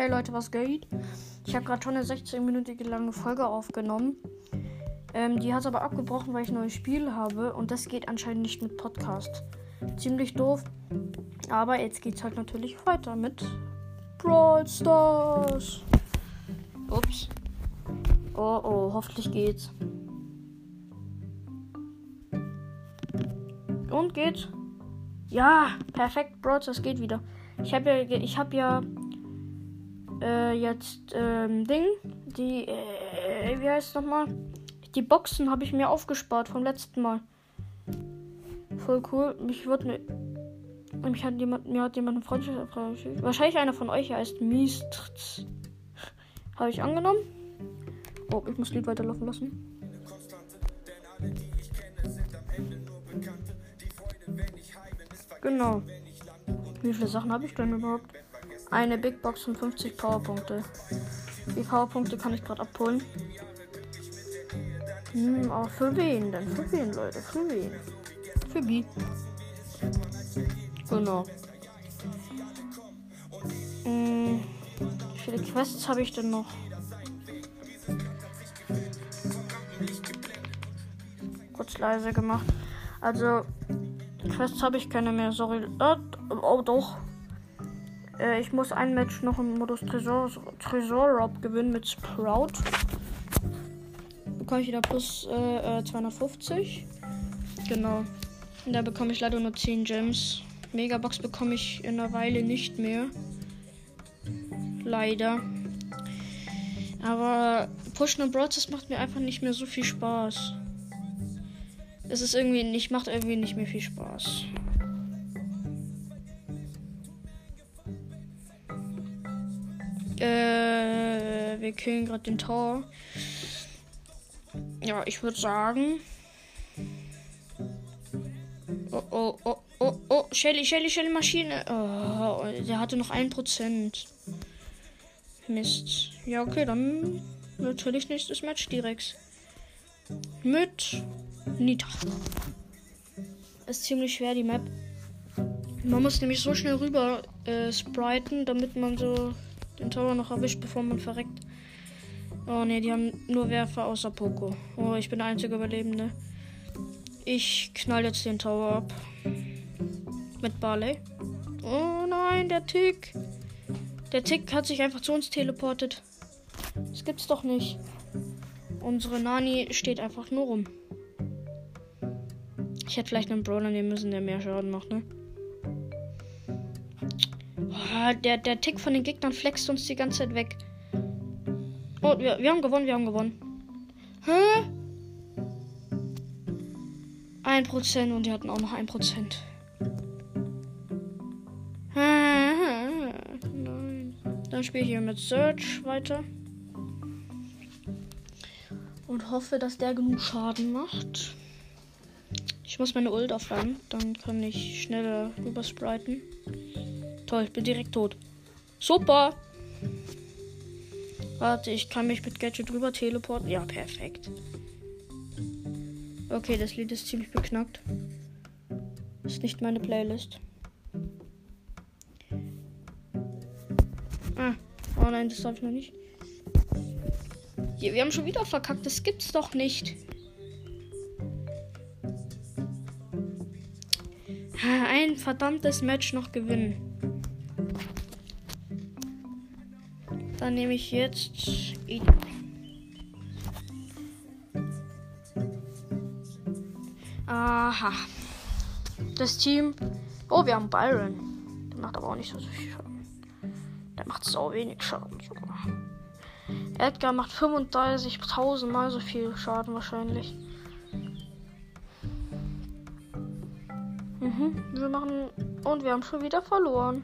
Hey Leute, was geht? Ich habe gerade schon eine 16-minütige lange Folge aufgenommen. Ähm, die hat aber abgebrochen, weil ich ein neues Spiel habe und das geht anscheinend nicht mit Podcast. Ziemlich doof. Aber jetzt geht's halt natürlich weiter mit Brawl Stars. Ups. Oh oh, hoffentlich geht's. Und geht. Ja, perfekt, Brawl Stars geht wieder. Ich habe ja, ich habe ja äh, jetzt ähm, Ding, die, äh, wie heißt es nochmal? Die Boxen habe ich mir aufgespart vom letzten Mal. Voll cool. Mich wird ne, mich hat jemand, mir hat jemand eine Freundschaft Wahrscheinlich einer von euch heißt Mist. Habe ich angenommen. Oh, ich muss Lied weiterlaufen lassen. Genau. Wie viele Sachen habe ich denn überhaupt? Eine Big Box und 50 Powerpunkte. Die Powerpunkte kann ich gerade abholen. Hm, aber für wen denn? Für wen, Leute? Für wen? Für B. Genau. Hm, wie viele Quests habe ich denn noch? Kurz leise gemacht. Also, Quests habe ich keine mehr, sorry. Oh, doch. Äh, ich muss ein Match noch im Modus Tresor, Tresor Rob gewinnen mit Sprout. Bekomme ich wieder plus äh, 250. Äh, genau. Und da bekomme ich leider nur 10 Gems. Megabox bekomme ich in einer Weile nicht mehr. Leider. Aber Pushen und Broads, das macht mir einfach nicht mehr so viel Spaß. Es ist irgendwie nicht, macht irgendwie nicht mehr viel Spaß. Wir killen gerade den Tor. Ja, ich würde sagen. Oh, oh, oh, oh, oh. Shelly, Shelly, Shelly, Maschine. Oh, der hatte noch ein Prozent. Mist. Ja, okay, dann natürlich nächstes Match direkt. Mit Nita. Ist ziemlich schwer, die Map. Man muss nämlich so schnell rüber äh, spriten, damit man so den Tower noch erwischt, bevor man verreckt. Oh ne, die haben nur Werfer außer Poco. Oh, ich bin der einzige Überlebende. Ich knall jetzt den Tower ab. Mit Barley. Oh nein, der Tick. Der Tick hat sich einfach zu uns teleportet. Das gibt's doch nicht. Unsere Nani steht einfach nur rum. Ich hätte vielleicht einen Brawler nehmen müssen, der mehr Schaden macht, ne? Ah, der, der Tick von den Gegnern flext uns die ganze Zeit weg. Oh, wir, wir haben gewonnen, wir haben gewonnen. Hä? Ein Prozent und die hatten auch noch ein Prozent. Nein. Dann spiele ich hier mit Search weiter. Und hoffe, dass der genug Schaden macht. Ich muss meine Ult aufladen, dann kann ich schneller überspriten. Toll, ich bin direkt tot. Super. Warte, ich kann mich mit Gadget drüber teleporten. Ja, perfekt. Okay, das Lied ist ziemlich beknackt. Ist nicht meine Playlist. Ah, oh nein, das darf ich noch nicht. Hier, wir haben schon wieder verkackt. Das gibt's doch nicht. Ein verdammtes Match noch gewinnen. Dann nehme ich jetzt. Aha. Das Team. Oh, wir haben Byron. Der macht aber auch nicht so viel Schaden. Der macht so wenig Schaden sogar. Edgar macht 35.000 mal so viel Schaden wahrscheinlich. Mhm, wir machen. Und wir haben schon wieder verloren.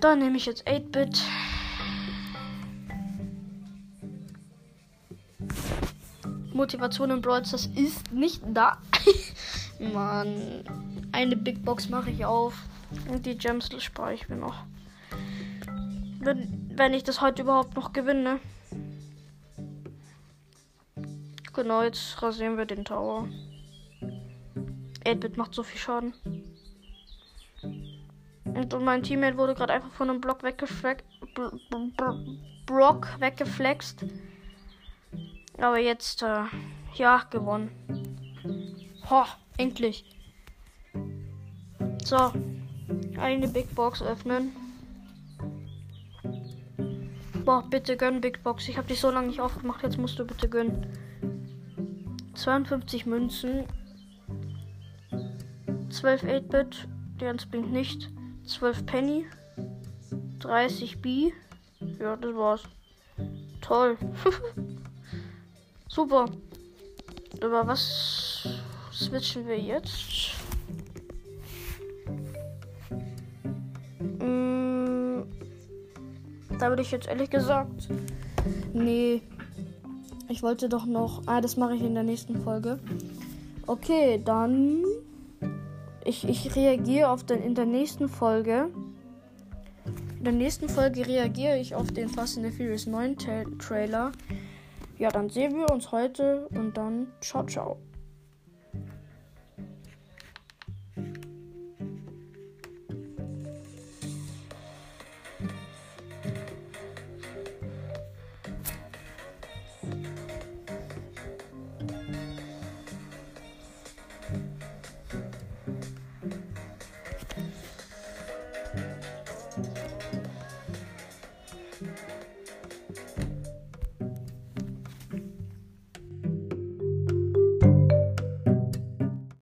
Dann nehme ich jetzt 8-Bit. Motivation im Brawl das ist nicht da. Mann. Eine Big Box mache ich auf. Und die Gems spare ich mir noch. Wenn, wenn ich das heute überhaupt noch gewinne. Genau, jetzt rasieren wir den Tower. 8-Bit macht so viel Schaden. Und mein Teammate wurde gerade einfach von einem Block weggeflext. Brock weggeflext. Aber jetzt, äh, ja, gewonnen. Ho, endlich. So, eine Big Box öffnen. Boah, bitte gönn Big Box. Ich habe dich so lange nicht aufgemacht. Jetzt musst du bitte gönnen. 52 Münzen. 12 8-Bit. Der bringt nicht. 12 Penny. 30 B. Ja, das war's. Toll. Super. Aber was switchen wir jetzt? Mm, da würde ich jetzt ehrlich gesagt. Nee. Ich wollte doch noch. Ah, das mache ich in der nächsten Folge. Okay, dann. Ich, ich reagiere auf den in der nächsten Folge. In der nächsten Folge reagiere ich auf den Fast and the Furious 9 Tra Trailer. Ja, dann sehen wir uns heute und dann ciao, ciao.